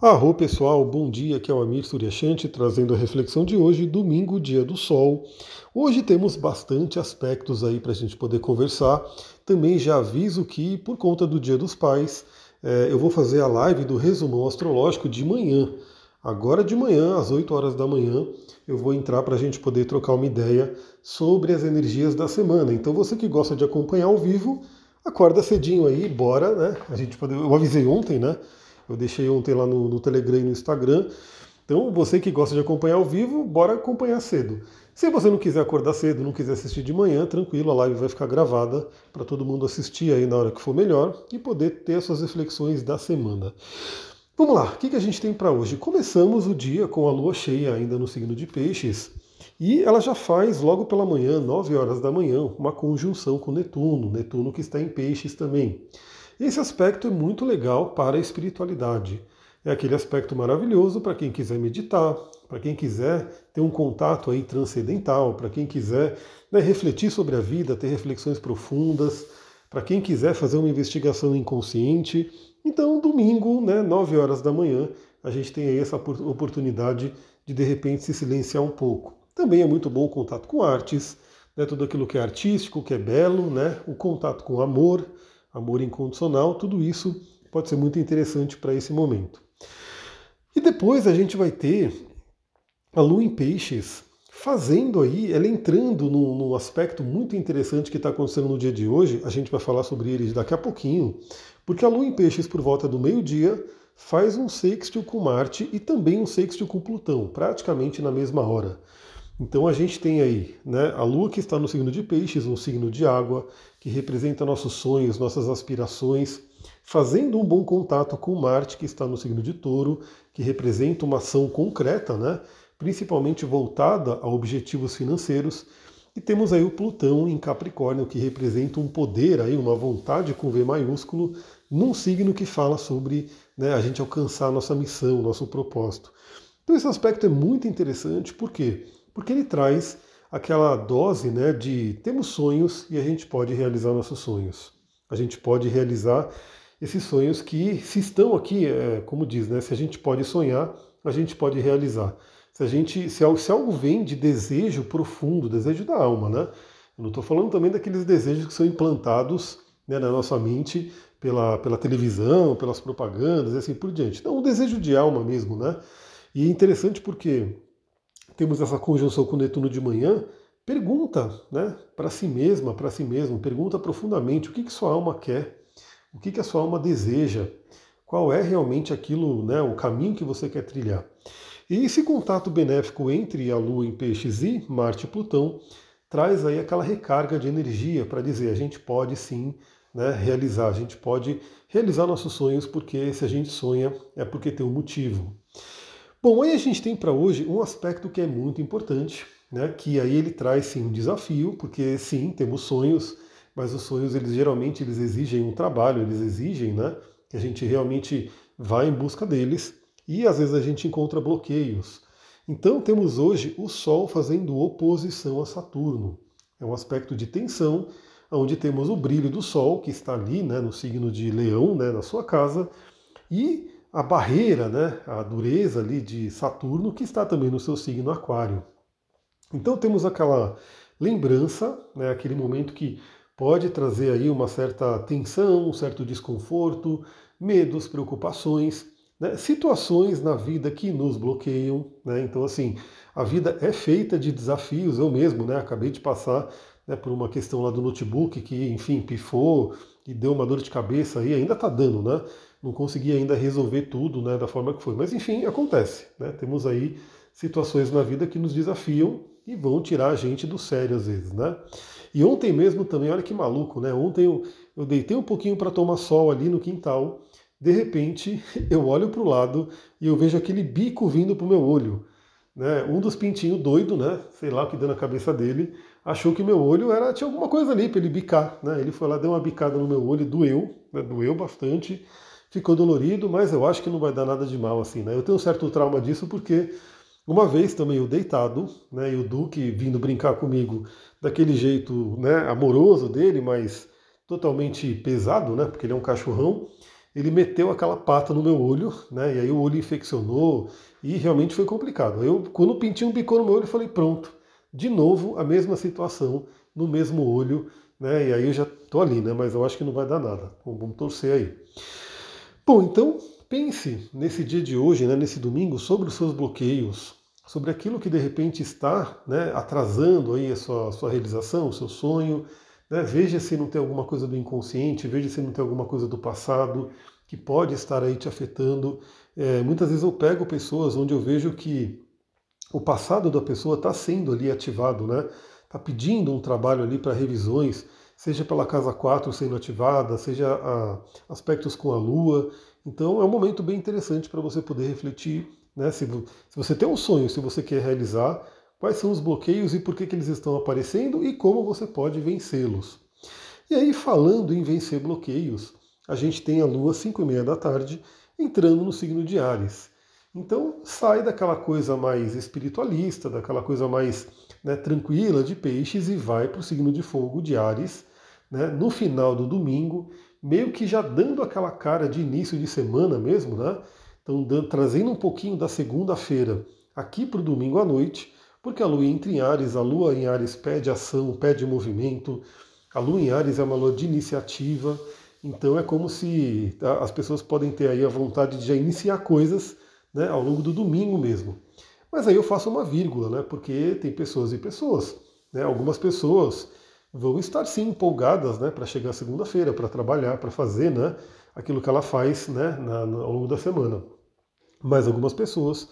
Arro pessoal, bom dia, aqui é o Amir Suryashanti trazendo a reflexão de hoje, domingo, dia do sol. Hoje temos bastante aspectos aí para a gente poder conversar. Também já aviso que, por conta do dia dos pais, é, eu vou fazer a live do resumão astrológico de manhã. Agora de manhã, às 8 horas da manhã, eu vou entrar para a gente poder trocar uma ideia sobre as energias da semana. Então você que gosta de acompanhar ao vivo, acorda cedinho aí, bora, né? A gente pode... Eu avisei ontem, né? Eu deixei ontem lá no, no Telegram e no Instagram. Então, você que gosta de acompanhar ao vivo, bora acompanhar cedo. Se você não quiser acordar cedo, não quiser assistir de manhã, tranquilo, a live vai ficar gravada para todo mundo assistir aí na hora que for melhor e poder ter as suas reflexões da semana. Vamos lá, o que, que a gente tem para hoje? Começamos o dia com a lua cheia ainda no signo de Peixes e ela já faz logo pela manhã, 9 horas da manhã, uma conjunção com Netuno, Netuno que está em Peixes também. Esse aspecto é muito legal para a espiritualidade. É aquele aspecto maravilhoso para quem quiser meditar, para quem quiser ter um contato aí transcendental, para quem quiser né, refletir sobre a vida, ter reflexões profundas, para quem quiser fazer uma investigação inconsciente. Então, domingo, né, 9 horas da manhã, a gente tem aí essa oportunidade de de repente se silenciar um pouco. Também é muito bom o contato com artes, né, tudo aquilo que é artístico, que é belo, né, o contato com amor amor incondicional, tudo isso pode ser muito interessante para esse momento. E depois a gente vai ter a Lua em Peixes fazendo aí, ela entrando num, num aspecto muito interessante que está acontecendo no dia de hoje, a gente vai falar sobre ele daqui a pouquinho, porque a Lua em Peixes, por volta do meio-dia, faz um sextil com Marte e também um sextil com Plutão, praticamente na mesma hora. Então a gente tem aí né, a Lua que está no signo de Peixes, um signo de água, que representa nossos sonhos, nossas aspirações, fazendo um bom contato com Marte, que está no signo de Touro, que representa uma ação concreta, né, principalmente voltada a objetivos financeiros. E temos aí o Plutão em Capricórnio, que representa um poder, aí, uma vontade com V maiúsculo, num signo que fala sobre né, a gente alcançar a nossa missão, nosso propósito. Então esse aspecto é muito interessante, por quê? porque ele traz aquela dose né, de temos sonhos e a gente pode realizar nossos sonhos. A gente pode realizar esses sonhos que, se estão aqui, é, como diz, né, se a gente pode sonhar, a gente pode realizar. Se a gente, se, se algo vem de desejo profundo, desejo da alma, né? Eu não estou falando também daqueles desejos que são implantados né, na nossa mente pela, pela televisão, pelas propagandas e assim por diante. Então, o desejo de alma mesmo, né? E é interessante porque temos essa conjunção com Netuno de manhã, pergunta né, para si mesma, para si mesmo, pergunta profundamente o que, que sua alma quer, o que, que a sua alma deseja, qual é realmente aquilo, né, o caminho que você quer trilhar. E esse contato benéfico entre a Lua em Peixes e Marte e Plutão traz aí aquela recarga de energia para dizer a gente pode sim né, realizar, a gente pode realizar nossos sonhos porque se a gente sonha é porque tem um motivo. Bom, aí a gente tem para hoje um aspecto que é muito importante, né? Que aí ele traz sim um desafio, porque sim, temos sonhos, mas os sonhos eles geralmente eles exigem um trabalho, eles exigem, né? Que a gente realmente vá em busca deles e às vezes a gente encontra bloqueios. Então temos hoje o Sol fazendo oposição a Saturno. É um aspecto de tensão, onde temos o brilho do Sol, que está ali né, no signo de Leão, né, na sua casa, e a barreira, né, a dureza ali de Saturno, que está também no seu signo Aquário. Então temos aquela lembrança, né, aquele momento que pode trazer aí uma certa tensão, um certo desconforto, medos, preocupações, né, situações na vida que nos bloqueiam. Né, então, assim, a vida é feita de desafios. Eu mesmo né, acabei de passar né, por uma questão lá do notebook que, enfim, pifou e deu uma dor de cabeça aí, ainda está dando, né? Não consegui ainda resolver tudo né, da forma que foi. Mas enfim, acontece. Né? Temos aí situações na vida que nos desafiam e vão tirar a gente do sério às vezes. Né? E ontem mesmo também, olha que maluco, né? Ontem eu, eu deitei um pouquinho para tomar sol ali no quintal. De repente, eu olho para o lado e eu vejo aquele bico vindo para o meu olho. Né? Um dos pintinhos doido, né? Sei lá o que deu na cabeça dele, achou que meu olho era tinha alguma coisa ali para ele bicar, né? Ele foi lá, deu uma bicada no meu olho, doeu, né? doeu bastante ficou dolorido, mas eu acho que não vai dar nada de mal assim, né? Eu tenho um certo trauma disso porque uma vez também eu deitado, né, e o Duque vindo brincar comigo daquele jeito, né, amoroso dele, mas totalmente pesado, né, porque ele é um cachorrão, ele meteu aquela pata no meu olho, né? E aí o olho infeccionou e realmente foi complicado. Eu, quando o pintinho bicou no meu olho, falei, pronto, de novo a mesma situação no mesmo olho, né? E aí eu já tô ali, né? Mas eu acho que não vai dar nada. Vamos torcer aí. Bom, então pense nesse dia de hoje, né, nesse domingo, sobre os seus bloqueios, sobre aquilo que de repente está né, atrasando aí a sua, sua realização, o seu sonho. Né? Veja se não tem alguma coisa do inconsciente, veja se não tem alguma coisa do passado que pode estar aí te afetando. É, muitas vezes eu pego pessoas onde eu vejo que o passado da pessoa está sendo ali ativado, né? Está pedindo um trabalho ali para revisões, seja pela casa 4 sendo ativada, seja a, aspectos com a Lua. Então é um momento bem interessante para você poder refletir, né? Se, se, você tem um sonho, se você quer realizar, quais são os bloqueios e por que, que eles estão aparecendo e como você pode vencê-los. E aí, falando em vencer bloqueios, a gente tem a Lua 5 e meia da tarde entrando no signo de Ares. Então sai daquela coisa mais espiritualista, daquela coisa mais né, tranquila de peixes e vai para o signo de fogo de Ares, né, no final do domingo, meio que já dando aquela cara de início de semana mesmo, né? Então dando, trazendo um pouquinho da segunda-feira aqui para o domingo à noite, porque a Lua entra em Ares, a Lua em Ares pede ação, pede movimento, a Lua em Ares é uma Lua de iniciativa, então é como se as pessoas podem ter aí a vontade de já iniciar coisas né, ao longo do domingo mesmo. Mas aí eu faço uma vírgula, né, porque tem pessoas e pessoas. Né, algumas pessoas vão estar sim empolgadas né, para chegar segunda-feira, para trabalhar, para fazer né, aquilo que ela faz né, na, na, ao longo da semana. Mas algumas pessoas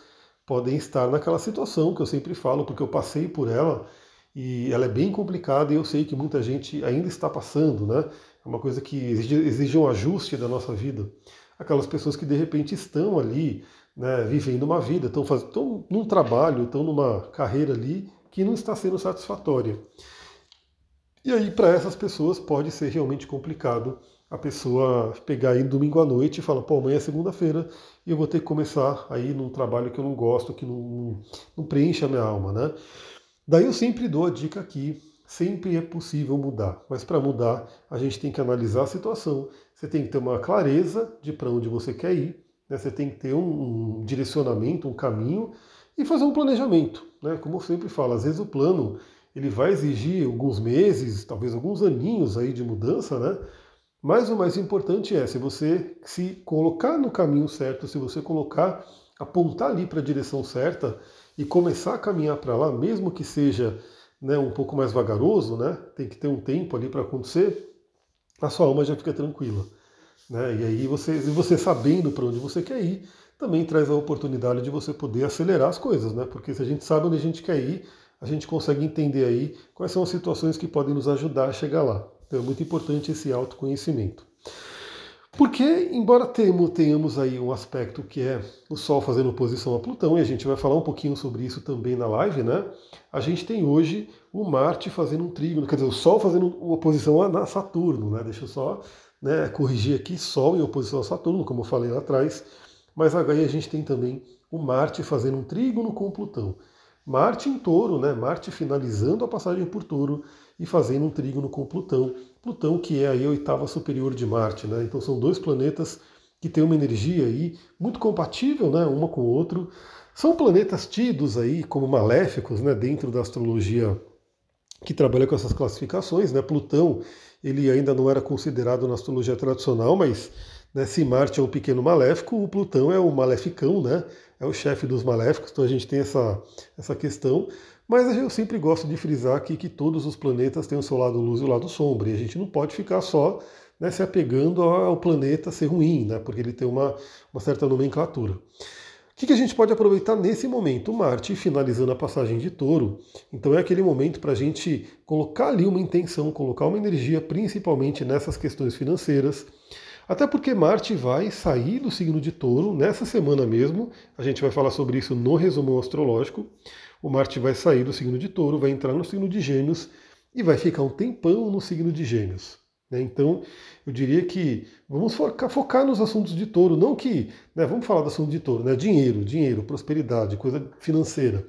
podem estar naquela situação que eu sempre falo, porque eu passei por ela e ela é bem complicada e eu sei que muita gente ainda está passando, né? É uma coisa que exige, exige um ajuste da nossa vida. Aquelas pessoas que de repente estão ali, né, vivendo uma vida, estão, fazendo, estão num trabalho, estão numa carreira ali que não está sendo satisfatória. E aí, para essas pessoas, pode ser realmente complicado a pessoa pegar aí domingo à noite e falar, pô, amanhã é segunda-feira e eu vou ter que começar aí num trabalho que eu não gosto, que não, não preenche a minha alma, né? Daí eu sempre dou a dica aqui, sempre é possível mudar, mas para mudar a gente tem que analisar a situação, você tem que ter uma clareza de para onde você quer ir, né? você tem que ter um, um direcionamento, um caminho e fazer um planejamento, né? Como eu sempre falo, às vezes o plano ele vai exigir alguns meses, talvez alguns aninhos aí de mudança, né? Mas o mais importante é se você se colocar no caminho certo, se você colocar, apontar ali para a direção certa e começar a caminhar para lá, mesmo que seja né, um pouco mais vagaroso, né? Tem que ter um tempo ali para acontecer, a sua alma já fica tranquila. Né? E aí você, você sabendo para onde você quer ir, também traz a oportunidade de você poder acelerar as coisas, né? Porque se a gente sabe onde a gente quer ir, a gente consegue entender aí quais são as situações que podem nos ajudar a chegar lá. Então é muito importante esse autoconhecimento. Porque, embora tenhamos aí um aspecto que é o Sol fazendo oposição a Plutão, e a gente vai falar um pouquinho sobre isso também na live, né? A gente tem hoje o Marte fazendo um trígono, quer dizer, o Sol fazendo oposição a Saturno, né? Deixa eu só né, corrigir aqui, Sol em oposição a Saturno, como eu falei lá atrás, mas aí a gente tem também o Marte fazendo um trígono com Plutão. Marte em touro, né? Marte finalizando a passagem por touro e fazendo um trígono com Plutão. Plutão que é a oitava superior de Marte, né? Então são dois planetas que têm uma energia aí muito compatível, né? Uma com o outro. São planetas tidos aí como maléficos, né? Dentro da astrologia que trabalha com essas classificações, né? Plutão ele ainda não era considerado na astrologia tradicional, mas né, se Marte é um pequeno maléfico, o Plutão é o maleficão, né? É o chefe dos maléficos, então a gente tem essa, essa questão. Mas eu sempre gosto de frisar aqui que todos os planetas têm o seu lado luz e o lado sombra, e a gente não pode ficar só né, se apegando ao planeta ser ruim, né, porque ele tem uma, uma certa nomenclatura. O que, que a gente pode aproveitar nesse momento? Marte finalizando a passagem de touro, então é aquele momento para a gente colocar ali uma intenção, colocar uma energia, principalmente nessas questões financeiras. Até porque Marte vai sair do signo de touro nessa semana mesmo. A gente vai falar sobre isso no resumo astrológico. O Marte vai sair do signo de touro, vai entrar no signo de gêmeos e vai ficar um tempão no signo de gêmeos. Né? Então, eu diria que vamos focar, focar, nos assuntos de touro, não que. Né, vamos falar do assunto de touro, né? Dinheiro, dinheiro, prosperidade, coisa financeira.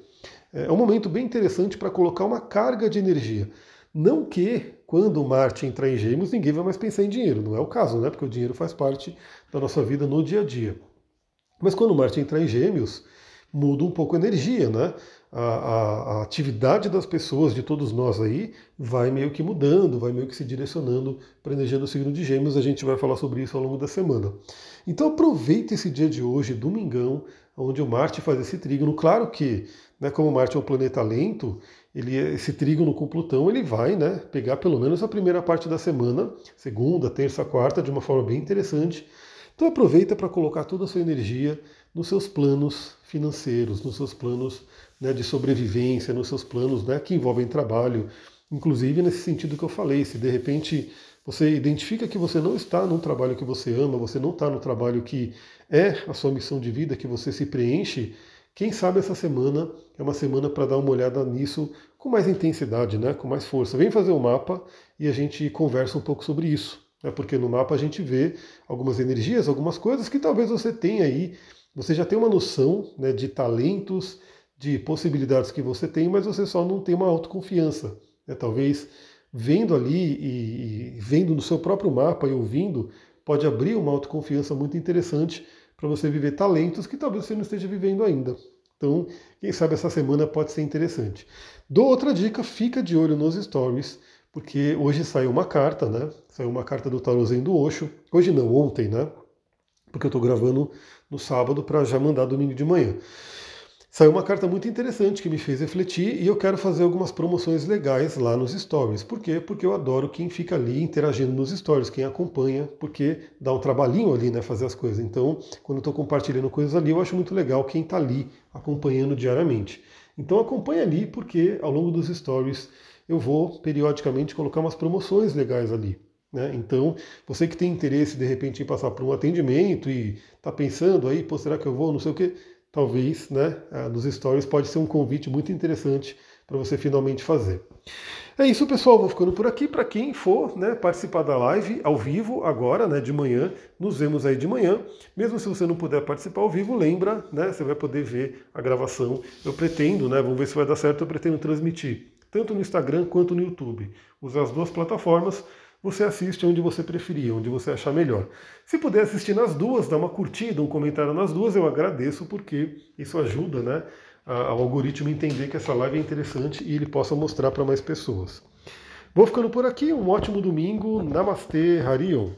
É um momento bem interessante para colocar uma carga de energia. Não que quando Marte entrar em Gêmeos, ninguém vai mais pensar em dinheiro. Não é o caso, né? Porque o dinheiro faz parte da nossa vida no dia a dia. Mas quando Marte entrar em Gêmeos, muda um pouco a energia, né? A, a, a, atividade das pessoas, de todos nós aí, vai meio que mudando, vai meio que se direcionando para a energia do signo de Gêmeos. A gente vai falar sobre isso ao longo da semana. Então aproveita esse dia de hoje, domingão, onde o Marte faz esse trígono. Claro que, né, como Marte é um planeta lento, ele, esse trígono com Plutão ele vai né, pegar pelo menos a primeira parte da semana, segunda, terça, quarta, de uma forma bem interessante. Então aproveita para colocar toda a sua energia nos seus planos financeiros, nos seus planos né, de sobrevivência, nos seus planos né, que envolvem trabalho, inclusive nesse sentido que eu falei, se de repente você identifica que você não está no trabalho que você ama, você não está no trabalho que é a sua missão de vida, que você se preenche, quem sabe essa semana é uma semana para dar uma olhada nisso com mais intensidade, né, com mais força. Vem fazer o um mapa e a gente conversa um pouco sobre isso. Né, porque no mapa a gente vê algumas energias, algumas coisas que talvez você tenha aí, você já tem uma noção né, de talentos, de possibilidades que você tem, mas você só não tem uma autoconfiança. Né, talvez vendo ali e, e vendo no seu próprio mapa e ouvindo, pode abrir uma autoconfiança muito interessante para você viver talentos que talvez você não esteja vivendo ainda. Então, quem sabe essa semana pode ser interessante. Dou outra dica, fica de olho nos stories, porque hoje saiu uma carta, né? Saiu uma carta do Tarozen do Osho. Hoje não, ontem, né? Porque eu estou gravando no sábado para já mandar domingo de manhã. Saiu uma carta muito interessante que me fez refletir e eu quero fazer algumas promoções legais lá nos stories. Por quê? Porque eu adoro quem fica ali interagindo nos stories, quem acompanha, porque dá um trabalhinho ali, né, fazer as coisas. Então, quando eu estou compartilhando coisas ali, eu acho muito legal quem está ali acompanhando diariamente. Então acompanha ali, porque ao longo dos stories eu vou periodicamente colocar umas promoções legais ali. Né? Então, você que tem interesse de repente em passar por um atendimento e está pensando aí, pô, será que eu vou, não sei o quê, talvez, né, ah, nos stories pode ser um convite muito interessante para você finalmente fazer. É isso, pessoal. Vou ficando por aqui. Para quem for né, participar da live ao vivo agora, né, de manhã, nos vemos aí de manhã. Mesmo se você não puder participar ao vivo, lembra, né, você vai poder ver a gravação. Eu pretendo, né, vamos ver se vai dar certo. Eu pretendo transmitir tanto no Instagram quanto no YouTube. Usar as duas plataformas você assiste onde você preferir, onde você achar melhor. Se puder assistir nas duas, dá uma curtida, um comentário nas duas, eu agradeço, porque isso ajuda né, ao algoritmo entender que essa live é interessante e ele possa mostrar para mais pessoas. Vou ficando por aqui, um ótimo domingo. Namastê, Harion.